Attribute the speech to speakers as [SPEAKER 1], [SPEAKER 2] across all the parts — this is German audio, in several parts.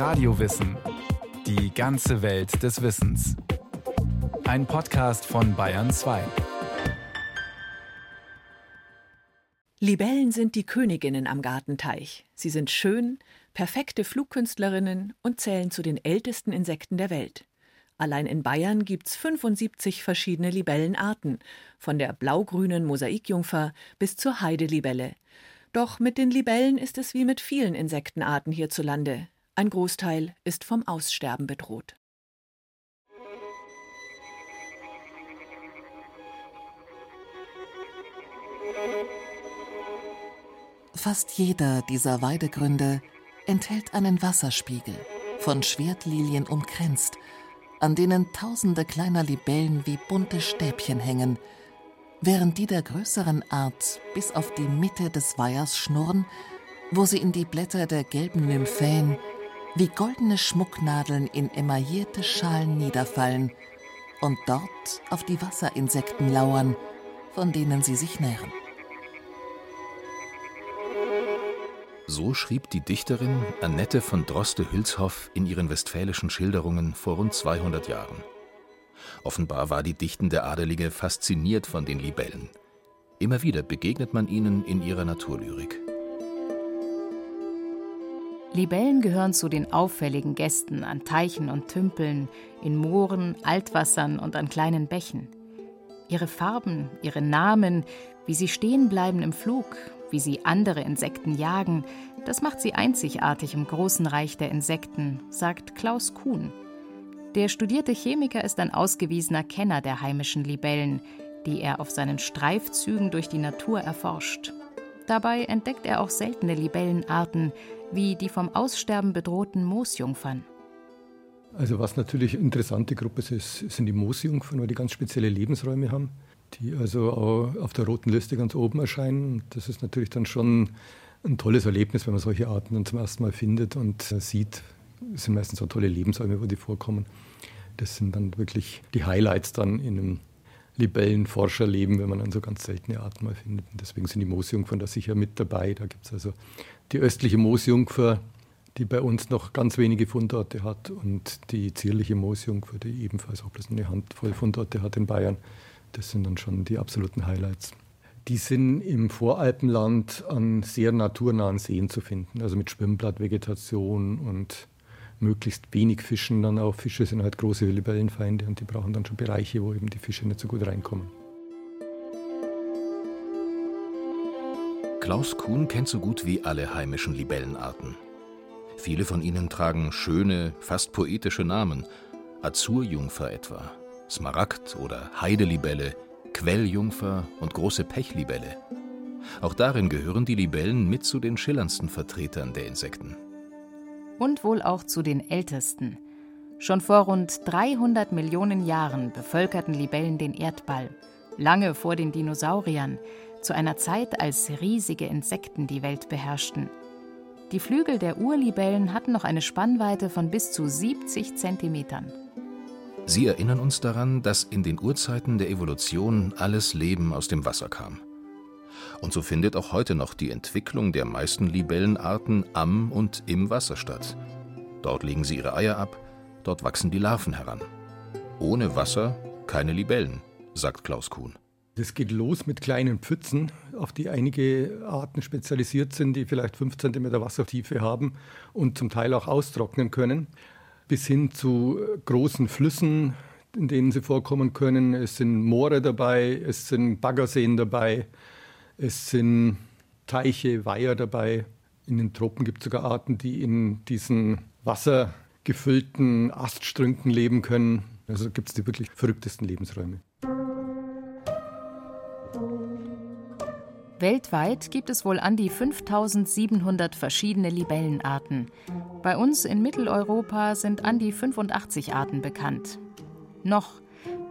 [SPEAKER 1] Radiowissen. Die ganze Welt des Wissens. Ein Podcast von Bayern 2.
[SPEAKER 2] Libellen sind die Königinnen am Gartenteich. Sie sind schön, perfekte Flugkünstlerinnen und zählen zu den ältesten Insekten der Welt. Allein in Bayern gibt's 75 verschiedene Libellenarten, von der blaugrünen Mosaikjungfer bis zur Heidelibelle. Doch mit den Libellen ist es wie mit vielen Insektenarten hierzulande. Ein Großteil ist vom Aussterben bedroht.
[SPEAKER 3] Fast jeder dieser Weidegründe enthält einen Wasserspiegel, von Schwertlilien umkränzt, an denen tausende kleiner Libellen wie bunte Stäbchen hängen, während die der größeren Art bis auf die Mitte des Weihers schnurren, wo sie in die Blätter der gelben Nymphän wie goldene Schmucknadeln in emaillierte Schalen niederfallen und dort auf die Wasserinsekten lauern, von denen sie sich nähren.
[SPEAKER 4] So schrieb die Dichterin Annette von Droste-Hülshoff in ihren westfälischen Schilderungen vor rund 200 Jahren. Offenbar war die dichtende Adelige fasziniert von den Libellen. Immer wieder begegnet man ihnen in ihrer Naturlyrik.
[SPEAKER 5] Libellen gehören zu den auffälligen Gästen an Teichen und Tümpeln, in Mooren, Altwassern und an kleinen Bächen. Ihre Farben, ihre Namen, wie sie stehen bleiben im Flug, wie sie andere Insekten jagen, das macht sie einzigartig im großen Reich der Insekten, sagt Klaus Kuhn. Der studierte Chemiker ist ein ausgewiesener Kenner der heimischen Libellen, die er auf seinen Streifzügen durch die Natur erforscht. Dabei entdeckt er auch seltene Libellenarten, wie die vom Aussterben bedrohten Moosjungfern.
[SPEAKER 6] Also was natürlich eine interessante Gruppe ist, sind die Moosjungfern, weil die ganz spezielle Lebensräume haben die also auch auf der roten Liste ganz oben erscheinen. Das ist natürlich dann schon ein tolles Erlebnis, wenn man solche Arten dann zum ersten Mal findet und äh, sieht. Es sind meistens so tolle Lebensräume, wo die vorkommen. Das sind dann wirklich die Highlights dann in einem Libellenforscherleben, wenn man dann so ganz seltene Arten mal findet. Und deswegen sind die Moosjungfern da sicher mit dabei. Da gibt es also die östliche Moosjungfer, die bei uns noch ganz wenige Fundorte hat und die zierliche Moosjungfer, die ebenfalls auch bloß eine Handvoll Fundorte hat in Bayern. Das sind dann schon die absoluten Highlights. Die sind im Voralpenland an sehr naturnahen Seen zu finden, also mit Schwimmblattvegetation und möglichst wenig Fischen dann auch. Fische sind halt große Libellenfeinde und die brauchen dann schon Bereiche, wo eben die Fische nicht so gut reinkommen.
[SPEAKER 4] Klaus Kuhn kennt so gut wie alle heimischen Libellenarten. Viele von ihnen tragen schöne, fast poetische Namen. Azurjungfer etwa, Smaragd- oder Heidelibelle, Quelljungfer und große Pechlibelle. Auch darin gehören die Libellen mit zu den schillerndsten Vertretern der Insekten.
[SPEAKER 5] Und wohl auch zu den ältesten. Schon vor rund 300 Millionen Jahren bevölkerten Libellen den Erdball, lange vor den Dinosauriern, zu einer Zeit, als riesige Insekten die Welt beherrschten. Die Flügel der Urlibellen hatten noch eine Spannweite von bis zu 70 Zentimetern.
[SPEAKER 4] Sie erinnern uns daran, dass in den Urzeiten der Evolution alles Leben aus dem Wasser kam. Und so findet auch heute noch die Entwicklung der meisten Libellenarten am und im Wasser statt. Dort legen sie ihre Eier ab, dort wachsen die Larven heran. Ohne Wasser keine Libellen, sagt Klaus Kuhn.
[SPEAKER 6] Das geht los mit kleinen Pfützen, auf die einige Arten spezialisiert sind, die vielleicht 5 cm Wassertiefe haben und zum Teil auch austrocknen können bis hin zu großen Flüssen, in denen sie vorkommen können. Es sind Moore dabei, es sind Baggerseen dabei, es sind Teiche, Weiher dabei. In den Tropen gibt es sogar Arten, die in diesen wassergefüllten Aststrünken leben können. Also gibt es die wirklich verrücktesten Lebensräume.
[SPEAKER 5] Weltweit gibt es wohl an die 5700 verschiedene Libellenarten. Bei uns in Mitteleuropa sind an die 85 Arten bekannt. Noch,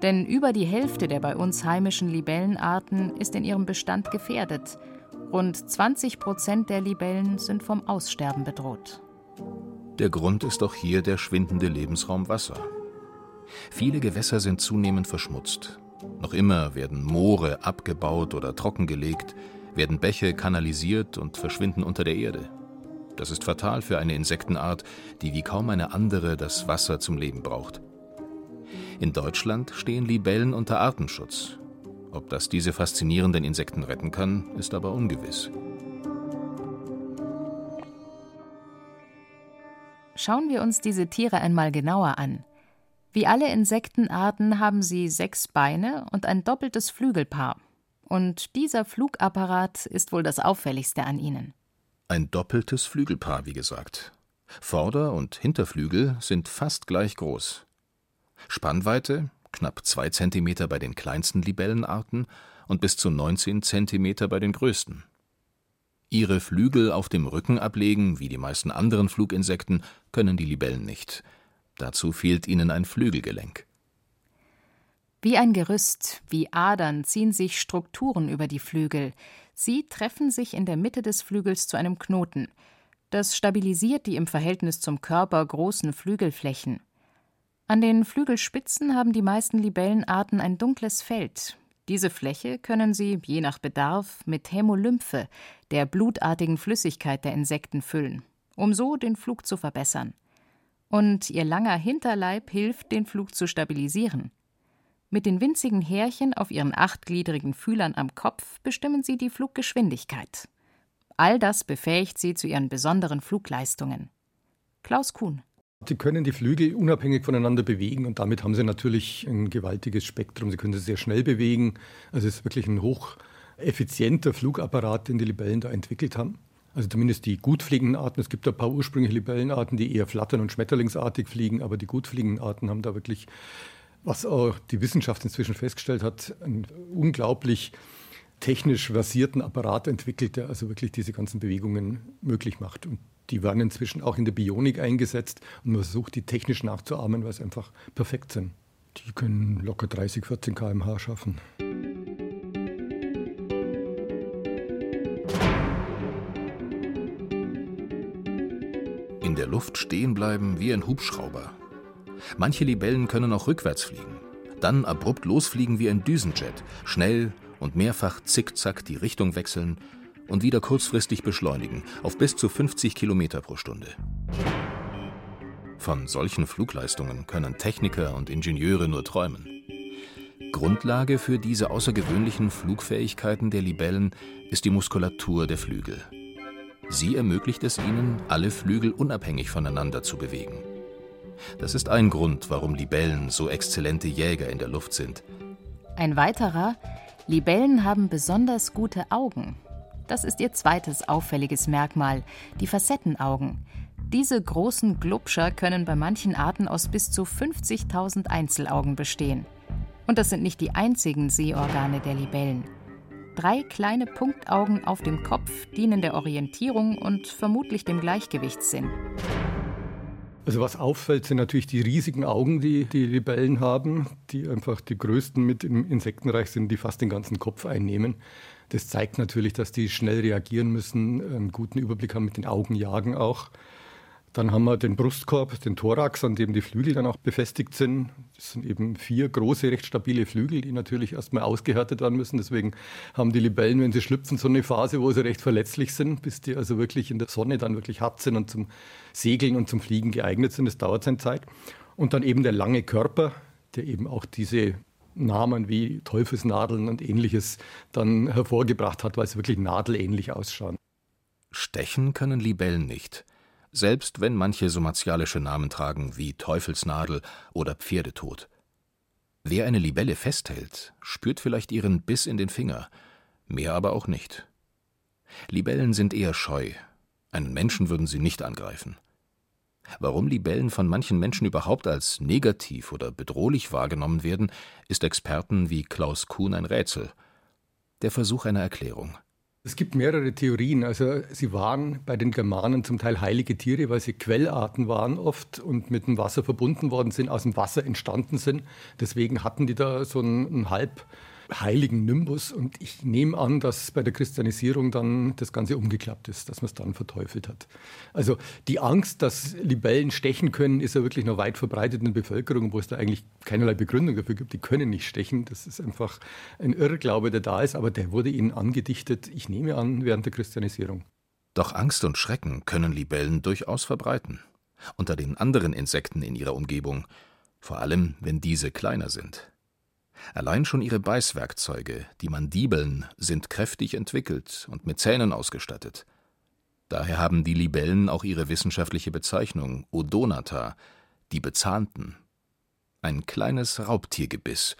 [SPEAKER 5] denn über die Hälfte der bei uns heimischen Libellenarten ist in ihrem Bestand gefährdet. Rund 20 Prozent der Libellen sind vom Aussterben bedroht.
[SPEAKER 4] Der Grund ist auch hier der schwindende Lebensraum Wasser. Viele Gewässer sind zunehmend verschmutzt. Noch immer werden Moore abgebaut oder trockengelegt werden Bäche kanalisiert und verschwinden unter der Erde. Das ist fatal für eine Insektenart, die wie kaum eine andere das Wasser zum Leben braucht. In Deutschland stehen Libellen unter Artenschutz. Ob das diese faszinierenden Insekten retten kann, ist aber ungewiss.
[SPEAKER 5] Schauen wir uns diese Tiere einmal genauer an. Wie alle Insektenarten haben sie sechs Beine und ein doppeltes Flügelpaar. Und dieser Flugapparat ist wohl das auffälligste an ihnen.
[SPEAKER 4] Ein doppeltes Flügelpaar, wie gesagt. Vorder- und Hinterflügel sind fast gleich groß. Spannweite knapp zwei Zentimeter bei den kleinsten Libellenarten und bis zu 19 Zentimeter bei den größten. Ihre Flügel auf dem Rücken ablegen, wie die meisten anderen Fluginsekten, können die Libellen nicht. Dazu fehlt ihnen ein Flügelgelenk.
[SPEAKER 5] Wie ein Gerüst, wie Adern ziehen sich Strukturen über die Flügel. Sie treffen sich in der Mitte des Flügels zu einem Knoten. Das stabilisiert die im Verhältnis zum Körper großen Flügelflächen. An den Flügelspitzen haben die meisten Libellenarten ein dunkles Feld, diese Fläche können sie, je nach Bedarf, mit Hämolymphe, der blutartigen Flüssigkeit der Insekten, füllen, um so den Flug zu verbessern. Und ihr langer Hinterleib hilft, den Flug zu stabilisieren. Mit den winzigen Härchen auf ihren achtgliedrigen Fühlern am Kopf bestimmen sie die Fluggeschwindigkeit. All das befähigt sie zu ihren besonderen Flugleistungen. Klaus Kuhn
[SPEAKER 6] Sie können die Flügel unabhängig voneinander bewegen und damit haben sie natürlich ein gewaltiges Spektrum. Sie können sie sehr schnell bewegen. Also es ist wirklich ein hocheffizienter Flugapparat, den die Libellen da entwickelt haben. Also zumindest die gut fliegenden Arten. Es gibt ein paar ursprüngliche Libellenarten, die eher flattern und schmetterlingsartig fliegen, aber die gut fliegenden Arten haben da wirklich, was auch die Wissenschaft inzwischen festgestellt hat, einen unglaublich technisch versierten Apparat entwickelt, der also wirklich diese ganzen Bewegungen möglich macht. Und die werden inzwischen auch in der Bionik eingesetzt und man versucht, die technisch nachzuahmen, weil sie einfach perfekt sind. Die können locker 30, 14 km/h schaffen.
[SPEAKER 4] In der Luft stehen bleiben wie ein Hubschrauber. Manche Libellen können auch rückwärts fliegen. Dann abrupt losfliegen wie ein Düsenjet, schnell und mehrfach zickzack die Richtung wechseln und wieder kurzfristig beschleunigen auf bis zu 50 Kilometer pro Stunde. Von solchen Flugleistungen können Techniker und Ingenieure nur träumen. Grundlage für diese außergewöhnlichen Flugfähigkeiten der Libellen ist die Muskulatur der Flügel. Sie ermöglicht es ihnen, alle Flügel unabhängig voneinander zu bewegen. Das ist ein Grund, warum Libellen so exzellente Jäger in der Luft sind.
[SPEAKER 5] Ein weiterer, Libellen haben besonders gute Augen. Das ist ihr zweites auffälliges Merkmal, die Facettenaugen. Diese großen Glubscher können bei manchen Arten aus bis zu 50.000 Einzelaugen bestehen. Und das sind nicht die einzigen Sehorgane der Libellen. Drei kleine Punktaugen auf dem Kopf dienen der Orientierung und vermutlich dem Gleichgewichtssinn.
[SPEAKER 6] Also was auffällt, sind natürlich die riesigen Augen, die die Libellen haben, die einfach die größten mit im Insektenreich sind, die fast den ganzen Kopf einnehmen. Das zeigt natürlich, dass die schnell reagieren müssen, einen guten Überblick haben mit den Augen jagen auch. Dann haben wir den Brustkorb, den Thorax, an dem die Flügel dann auch befestigt sind. Das sind eben vier große, recht stabile Flügel, die natürlich erstmal ausgehärtet werden müssen. Deswegen haben die Libellen, wenn sie schlüpfen, so eine Phase, wo sie recht verletzlich sind, bis die also wirklich in der Sonne dann wirklich hart sind und zum Segeln und zum Fliegen geeignet sind. Das dauert seine Zeit. Und dann eben der lange Körper, der eben auch diese Namen wie Teufelsnadeln und ähnliches dann hervorgebracht hat, weil sie wirklich nadelähnlich ausschauen.
[SPEAKER 4] Stechen können Libellen nicht, selbst wenn manche so martialische Namen tragen wie Teufelsnadel oder Pferdetod. Wer eine Libelle festhält, spürt vielleicht ihren Biss in den Finger, mehr aber auch nicht. Libellen sind eher scheu, einen Menschen würden sie nicht angreifen. Warum Libellen von manchen Menschen überhaupt als negativ oder bedrohlich wahrgenommen werden, ist Experten wie Klaus Kuhn ein Rätsel. Der Versuch einer Erklärung.
[SPEAKER 6] Es gibt mehrere Theorien. Also sie waren bei den Germanen zum Teil heilige Tiere, weil sie Quellarten waren oft und mit dem Wasser verbunden worden sind, aus dem Wasser entstanden sind. Deswegen hatten die da so einen, einen halb heiligen Nimbus. Und ich nehme an, dass bei der Christianisierung dann das Ganze umgeklappt ist, dass man es dann verteufelt hat. Also die Angst, dass Libellen stechen können, ist ja wirklich noch weit verbreitet in der Bevölkerung, wo es da eigentlich keinerlei Begründung dafür gibt. Die können nicht stechen. Das ist einfach ein Irrglaube, der da ist, aber der wurde ihnen angedichtet, ich nehme an, während der Christianisierung.
[SPEAKER 4] Doch Angst und Schrecken können Libellen durchaus verbreiten. Unter den anderen Insekten in ihrer Umgebung, vor allem wenn diese kleiner sind. Allein schon ihre Beißwerkzeuge, die Mandibeln, sind kräftig entwickelt und mit Zähnen ausgestattet. Daher haben die Libellen auch ihre wissenschaftliche Bezeichnung Odonata, die Bezahnten. Ein kleines Raubtiergebiss,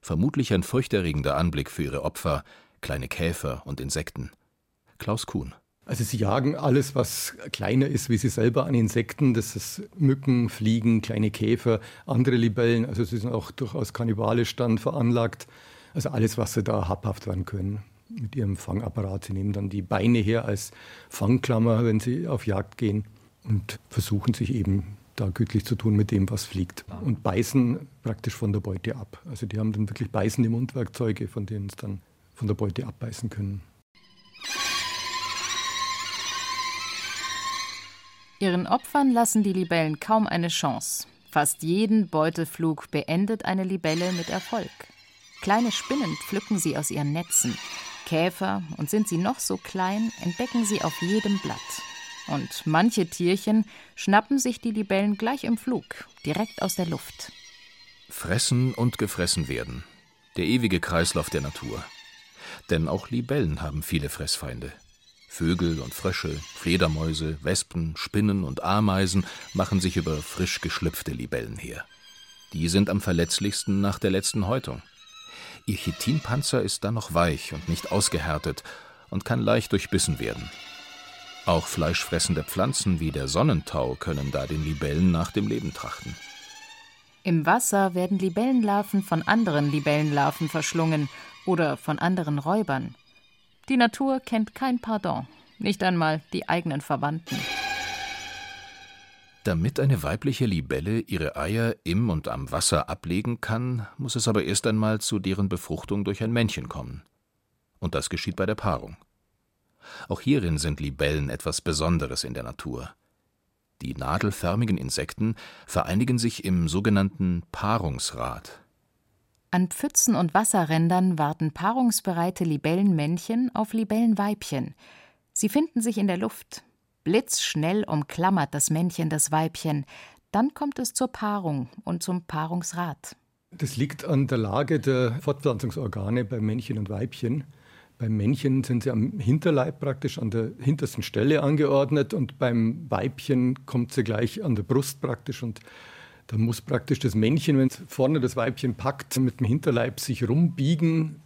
[SPEAKER 4] vermutlich ein furchterregender Anblick für ihre Opfer, kleine Käfer und Insekten. Klaus Kuhn.
[SPEAKER 6] Also sie jagen alles, was kleiner ist wie sie selber an Insekten. Das ist Mücken, Fliegen, kleine Käfer, andere Libellen. Also sie sind auch durchaus kannibalisch dann veranlagt. Also alles, was sie da habhaft werden können mit ihrem Fangapparat. Sie nehmen dann die Beine her als Fangklammer, wenn sie auf Jagd gehen und versuchen sich eben da gütlich zu tun mit dem, was fliegt. Und beißen praktisch von der Beute ab. Also die haben dann wirklich beißende Mundwerkzeuge, von denen sie dann von der Beute abbeißen können.
[SPEAKER 5] Ihren Opfern lassen die Libellen kaum eine Chance. Fast jeden Beuteflug beendet eine Libelle mit Erfolg. Kleine Spinnen pflücken sie aus ihren Netzen. Käfer, und sind sie noch so klein, entdecken sie auf jedem Blatt. Und manche Tierchen schnappen sich die Libellen gleich im Flug, direkt aus der Luft.
[SPEAKER 4] Fressen und gefressen werden. Der ewige Kreislauf der Natur. Denn auch Libellen haben viele Fressfeinde. Vögel und Frösche, Fledermäuse, Wespen, Spinnen und Ameisen machen sich über frisch geschlüpfte Libellen her. Die sind am verletzlichsten nach der letzten Häutung. Ihr Chitinpanzer ist dann noch weich und nicht ausgehärtet und kann leicht durchbissen werden. Auch fleischfressende Pflanzen wie der Sonnentau können da den Libellen nach dem Leben trachten.
[SPEAKER 5] Im Wasser werden Libellenlarven von anderen Libellenlarven verschlungen oder von anderen Räubern. Die Natur kennt kein Pardon, nicht einmal die eigenen Verwandten.
[SPEAKER 4] Damit eine weibliche Libelle ihre Eier im und am Wasser ablegen kann, muss es aber erst einmal zu deren Befruchtung durch ein Männchen kommen. Und das geschieht bei der Paarung. Auch hierin sind Libellen etwas Besonderes in der Natur. Die nadelförmigen Insekten vereinigen sich im sogenannten Paarungsrad.
[SPEAKER 5] An Pfützen und Wasserrändern warten paarungsbereite Libellenmännchen auf Libellenweibchen. Sie finden sich in der Luft. Blitzschnell umklammert das Männchen das Weibchen. Dann kommt es zur Paarung und zum Paarungsrad.
[SPEAKER 6] Das liegt an der Lage der Fortpflanzungsorgane bei Männchen und Weibchen. Beim Männchen sind sie am Hinterleib praktisch an der hintersten Stelle angeordnet und beim Weibchen kommt sie gleich an der Brust praktisch und da muss praktisch das Männchen, wenn es vorne das Weibchen packt, mit dem Hinterleib sich rumbiegen,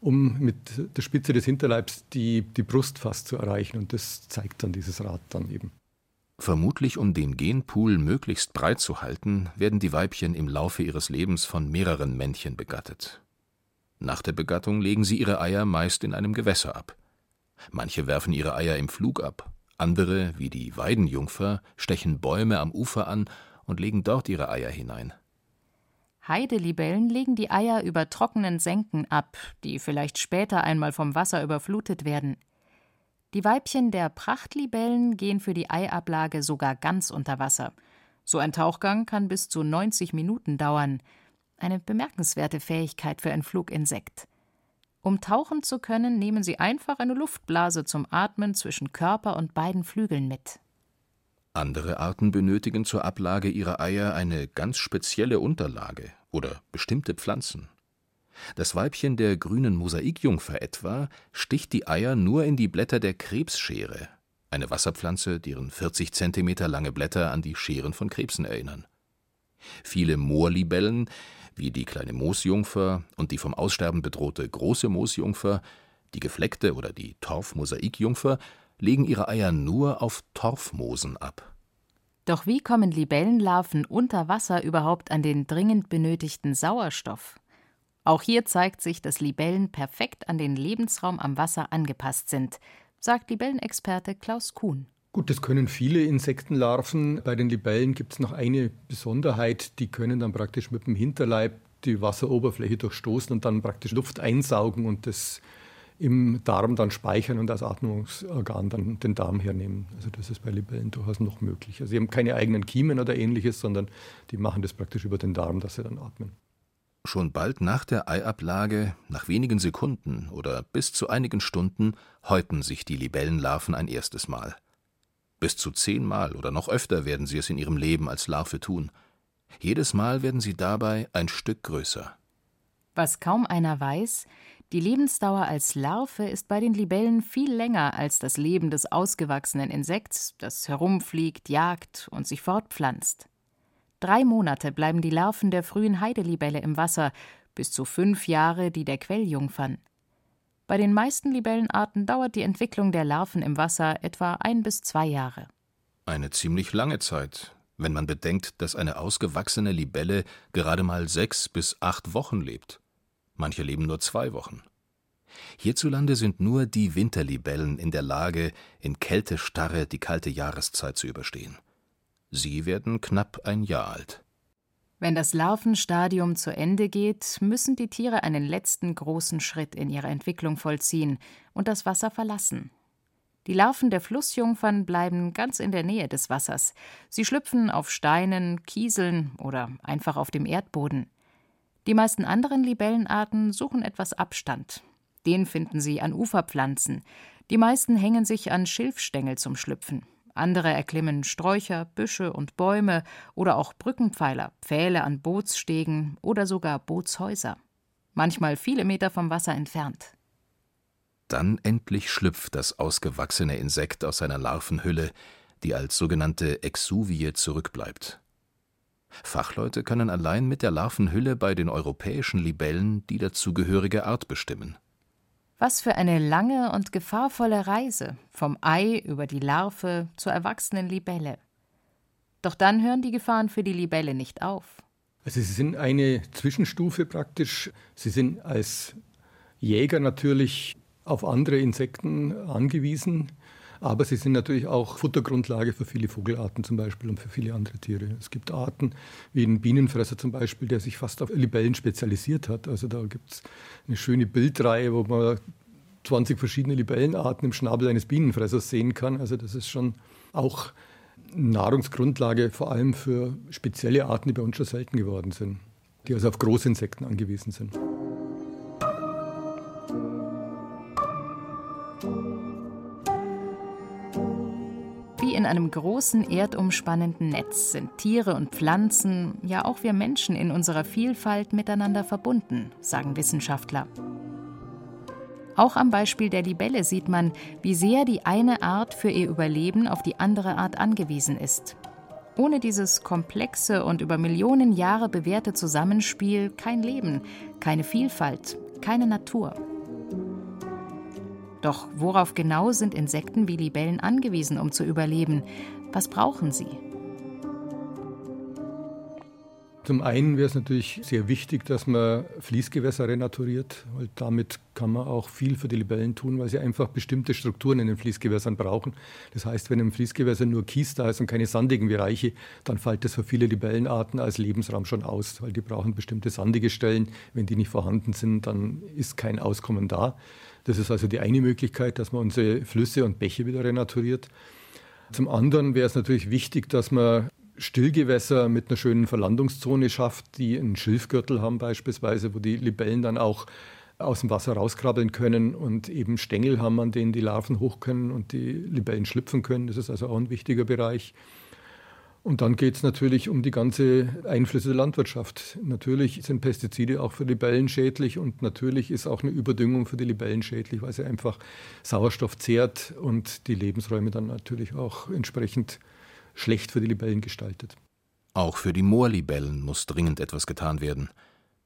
[SPEAKER 6] um mit der Spitze des Hinterleibs die, die Brust fast zu erreichen. Und das zeigt dann dieses Rad dann eben.
[SPEAKER 4] Vermutlich um den Genpool möglichst breit zu halten, werden die Weibchen im Laufe ihres Lebens von mehreren Männchen begattet. Nach der Begattung legen sie ihre Eier meist in einem Gewässer ab. Manche werfen ihre Eier im Flug ab, andere, wie die Weidenjungfer, stechen Bäume am Ufer an und legen dort ihre Eier hinein.
[SPEAKER 5] Heidelibellen legen die Eier über trockenen Senken ab, die vielleicht später einmal vom Wasser überflutet werden. Die Weibchen der Prachtlibellen gehen für die Eiablage sogar ganz unter Wasser. So ein Tauchgang kann bis zu 90 Minuten dauern. Eine bemerkenswerte Fähigkeit für ein Fluginsekt. Um tauchen zu können, nehmen sie einfach eine Luftblase zum Atmen zwischen Körper und beiden Flügeln mit.
[SPEAKER 4] Andere Arten benötigen zur Ablage ihrer Eier eine ganz spezielle Unterlage oder bestimmte Pflanzen. Das Weibchen der grünen Mosaikjungfer etwa sticht die Eier nur in die Blätter der Krebsschere, eine Wasserpflanze, deren 40 Zentimeter lange Blätter an die Scheren von Krebsen erinnern. Viele Moorlibellen, wie die kleine Moosjungfer und die vom Aussterben bedrohte große Moosjungfer, die gefleckte oder die Torfmosaikjungfer, legen ihre Eier nur auf Torfmoosen ab.
[SPEAKER 5] Doch wie kommen Libellenlarven unter Wasser überhaupt an den dringend benötigten Sauerstoff? Auch hier zeigt sich, dass Libellen perfekt an den Lebensraum am Wasser angepasst sind, sagt Libellenexperte Klaus Kuhn.
[SPEAKER 6] Gut, das können viele Insektenlarven. Bei den Libellen gibt es noch eine Besonderheit, die können dann praktisch mit dem Hinterleib die Wasseroberfläche durchstoßen und dann praktisch Luft einsaugen und das im Darm dann speichern und als Atmungsorgan dann den Darm hernehmen. Also das ist bei Libellen durchaus noch möglich. Also sie haben keine eigenen Kiemen oder ähnliches, sondern die machen das praktisch über den Darm, dass sie dann atmen.
[SPEAKER 4] Schon bald nach der Eiablage, nach wenigen Sekunden oder bis zu einigen Stunden, häuten sich die Libellenlarven ein erstes Mal. Bis zu zehnmal oder noch öfter werden sie es in ihrem Leben als Larve tun. Jedes Mal werden sie dabei ein Stück größer.
[SPEAKER 5] Was kaum einer weiß, die Lebensdauer als Larve ist bei den Libellen viel länger als das Leben des ausgewachsenen Insekts, das herumfliegt, jagt und sich fortpflanzt. Drei Monate bleiben die Larven der frühen Heidelibelle im Wasser, bis zu fünf Jahre die der Quelljungfern. Bei den meisten Libellenarten dauert die Entwicklung der Larven im Wasser etwa ein bis zwei Jahre.
[SPEAKER 4] Eine ziemlich lange Zeit, wenn man bedenkt, dass eine ausgewachsene Libelle gerade mal sechs bis acht Wochen lebt. Manche leben nur zwei Wochen. Hierzulande sind nur die Winterlibellen in der Lage, in Kältestarre die kalte Jahreszeit zu überstehen. Sie werden knapp ein Jahr alt.
[SPEAKER 5] Wenn das Larvenstadium zu Ende geht, müssen die Tiere einen letzten großen Schritt in ihrer Entwicklung vollziehen und das Wasser verlassen. Die Larven der Flussjungfern bleiben ganz in der Nähe des Wassers. Sie schlüpfen auf Steinen, Kieseln oder einfach auf dem Erdboden. Die meisten anderen Libellenarten suchen etwas Abstand. Den finden sie an Uferpflanzen. Die meisten hängen sich an Schilfstängel zum Schlüpfen. Andere erklimmen Sträucher, Büsche und Bäume oder auch Brückenpfeiler, Pfähle an Bootsstegen oder sogar Bootshäuser. Manchmal viele Meter vom Wasser entfernt.
[SPEAKER 4] Dann endlich schlüpft das ausgewachsene Insekt aus seiner Larvenhülle, die als sogenannte Exuvie zurückbleibt. Fachleute können allein mit der Larvenhülle bei den europäischen Libellen die dazugehörige Art bestimmen.
[SPEAKER 5] Was für eine lange und gefahrvolle Reise vom Ei über die Larve zur erwachsenen Libelle. Doch dann hören die Gefahren für die Libelle nicht auf.
[SPEAKER 6] Also sie sind eine Zwischenstufe praktisch. Sie sind als Jäger natürlich auf andere Insekten angewiesen. Aber sie sind natürlich auch Futtergrundlage für viele Vogelarten zum Beispiel und für viele andere Tiere. Es gibt Arten wie den Bienenfresser zum Beispiel, der sich fast auf Libellen spezialisiert hat. Also da gibt es eine schöne Bildreihe, wo man 20 verschiedene Libellenarten im Schnabel eines Bienenfressers sehen kann. Also das ist schon auch Nahrungsgrundlage vor allem für spezielle Arten, die bei uns schon selten geworden sind, die also auf Großinsekten angewiesen sind.
[SPEAKER 5] In einem großen erdumspannenden Netz sind Tiere und Pflanzen, ja auch wir Menschen in unserer Vielfalt miteinander verbunden, sagen Wissenschaftler. Auch am Beispiel der Libelle sieht man, wie sehr die eine Art für ihr Überleben auf die andere Art angewiesen ist. Ohne dieses komplexe und über Millionen Jahre bewährte Zusammenspiel kein Leben, keine Vielfalt, keine Natur. Doch worauf genau sind Insekten wie Libellen angewiesen, um zu überleben? Was brauchen sie?
[SPEAKER 6] Zum einen wäre es natürlich sehr wichtig, dass man Fließgewässer renaturiert, weil damit kann man auch viel für die Libellen tun, weil sie einfach bestimmte Strukturen in den Fließgewässern brauchen. Das heißt, wenn im Fließgewässer nur Kies da ist und keine sandigen Bereiche, dann fällt das für viele Libellenarten als Lebensraum schon aus, weil die brauchen bestimmte sandige Stellen. Wenn die nicht vorhanden sind, dann ist kein Auskommen da. Das ist also die eine Möglichkeit, dass man unsere Flüsse und Bäche wieder renaturiert. Zum anderen wäre es natürlich wichtig, dass man Stillgewässer mit einer schönen Verlandungszone schafft, die einen Schilfgürtel haben beispielsweise, wo die Libellen dann auch aus dem Wasser rauskrabbeln können und eben Stängel haben, an denen die Larven hoch können und die Libellen schlüpfen können. Das ist also auch ein wichtiger Bereich. Und dann geht es natürlich um die ganze Einflüsse der Landwirtschaft. Natürlich sind Pestizide auch für Libellen schädlich und natürlich ist auch eine Überdüngung für die Libellen schädlich, weil sie einfach Sauerstoff zehrt und die Lebensräume dann natürlich auch entsprechend schlecht für die Libellen gestaltet.
[SPEAKER 4] Auch für die Moorlibellen muss dringend etwas getan werden,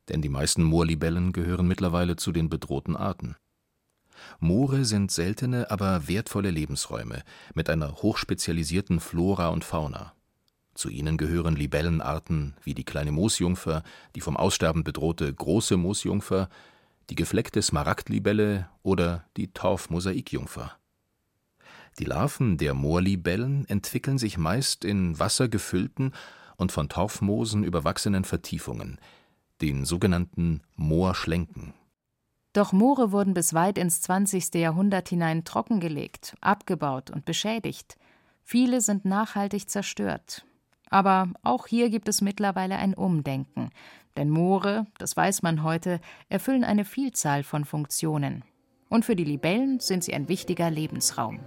[SPEAKER 4] denn die meisten Moorlibellen gehören mittlerweile zu den bedrohten Arten. Moore sind seltene, aber wertvolle Lebensräume mit einer hochspezialisierten Flora und Fauna. Zu ihnen gehören Libellenarten wie die kleine Moosjungfer, die vom Aussterben bedrohte große Moosjungfer, die gefleckte Smaragdlibelle oder die Torfmosaikjungfer. Die Larven der Moorlibellen entwickeln sich meist in wassergefüllten und von Torfmoosen überwachsenen Vertiefungen, den sogenannten Moorschlenken.
[SPEAKER 5] Doch Moore wurden bis weit ins 20. Jahrhundert hinein trockengelegt, abgebaut und beschädigt. Viele sind nachhaltig zerstört. Aber auch hier gibt es mittlerweile ein Umdenken. Denn Moore, das weiß man heute, erfüllen eine Vielzahl von Funktionen. Und für die Libellen sind sie ein wichtiger Lebensraum.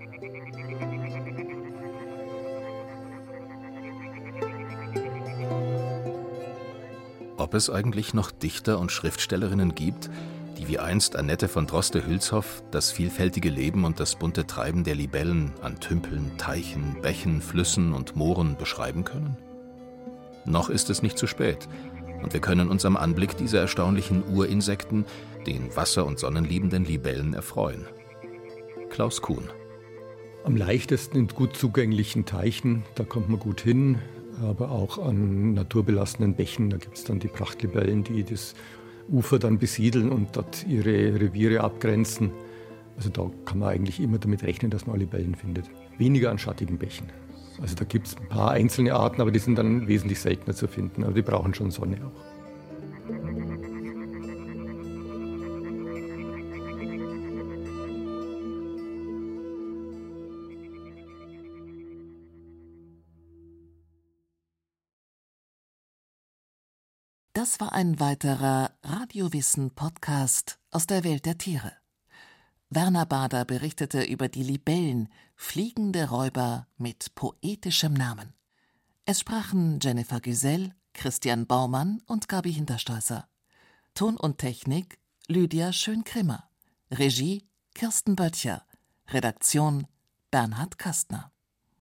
[SPEAKER 4] Ob es eigentlich noch Dichter und Schriftstellerinnen gibt, die wie einst Annette von Droste-Hülshoff das vielfältige Leben und das bunte Treiben der Libellen an Tümpeln, Teichen, Bächen, Flüssen und Mooren beschreiben können? Noch ist es nicht zu spät, und wir können uns am Anblick dieser erstaunlichen Urinsekten, den wasser- und sonnenliebenden Libellen, erfreuen. Klaus Kuhn.
[SPEAKER 6] Am leichtesten in gut zugänglichen Teichen, da kommt man gut hin, aber auch an naturbelassenen Bächen, da gibt es dann die Prachtlibellen, die das Ufer dann besiedeln und dort ihre Reviere abgrenzen. Also da kann man eigentlich immer damit rechnen, dass man Libellen findet. Weniger an schattigen Bächen. Also da gibt es ein paar einzelne Arten, aber die sind dann wesentlich seltener zu finden. Aber die brauchen schon Sonne auch.
[SPEAKER 3] Das war ein weiterer Radiowissen-Podcast aus der Welt der Tiere. Werner Bader berichtete über die Libellen, fliegende Räuber mit poetischem Namen. Es sprachen Jennifer Güsell, Christian Baumann und Gabi Hintersteußer. Ton und Technik Lydia Schön-Krimmer. Regie Kirsten Böttcher. Redaktion Bernhard Kastner.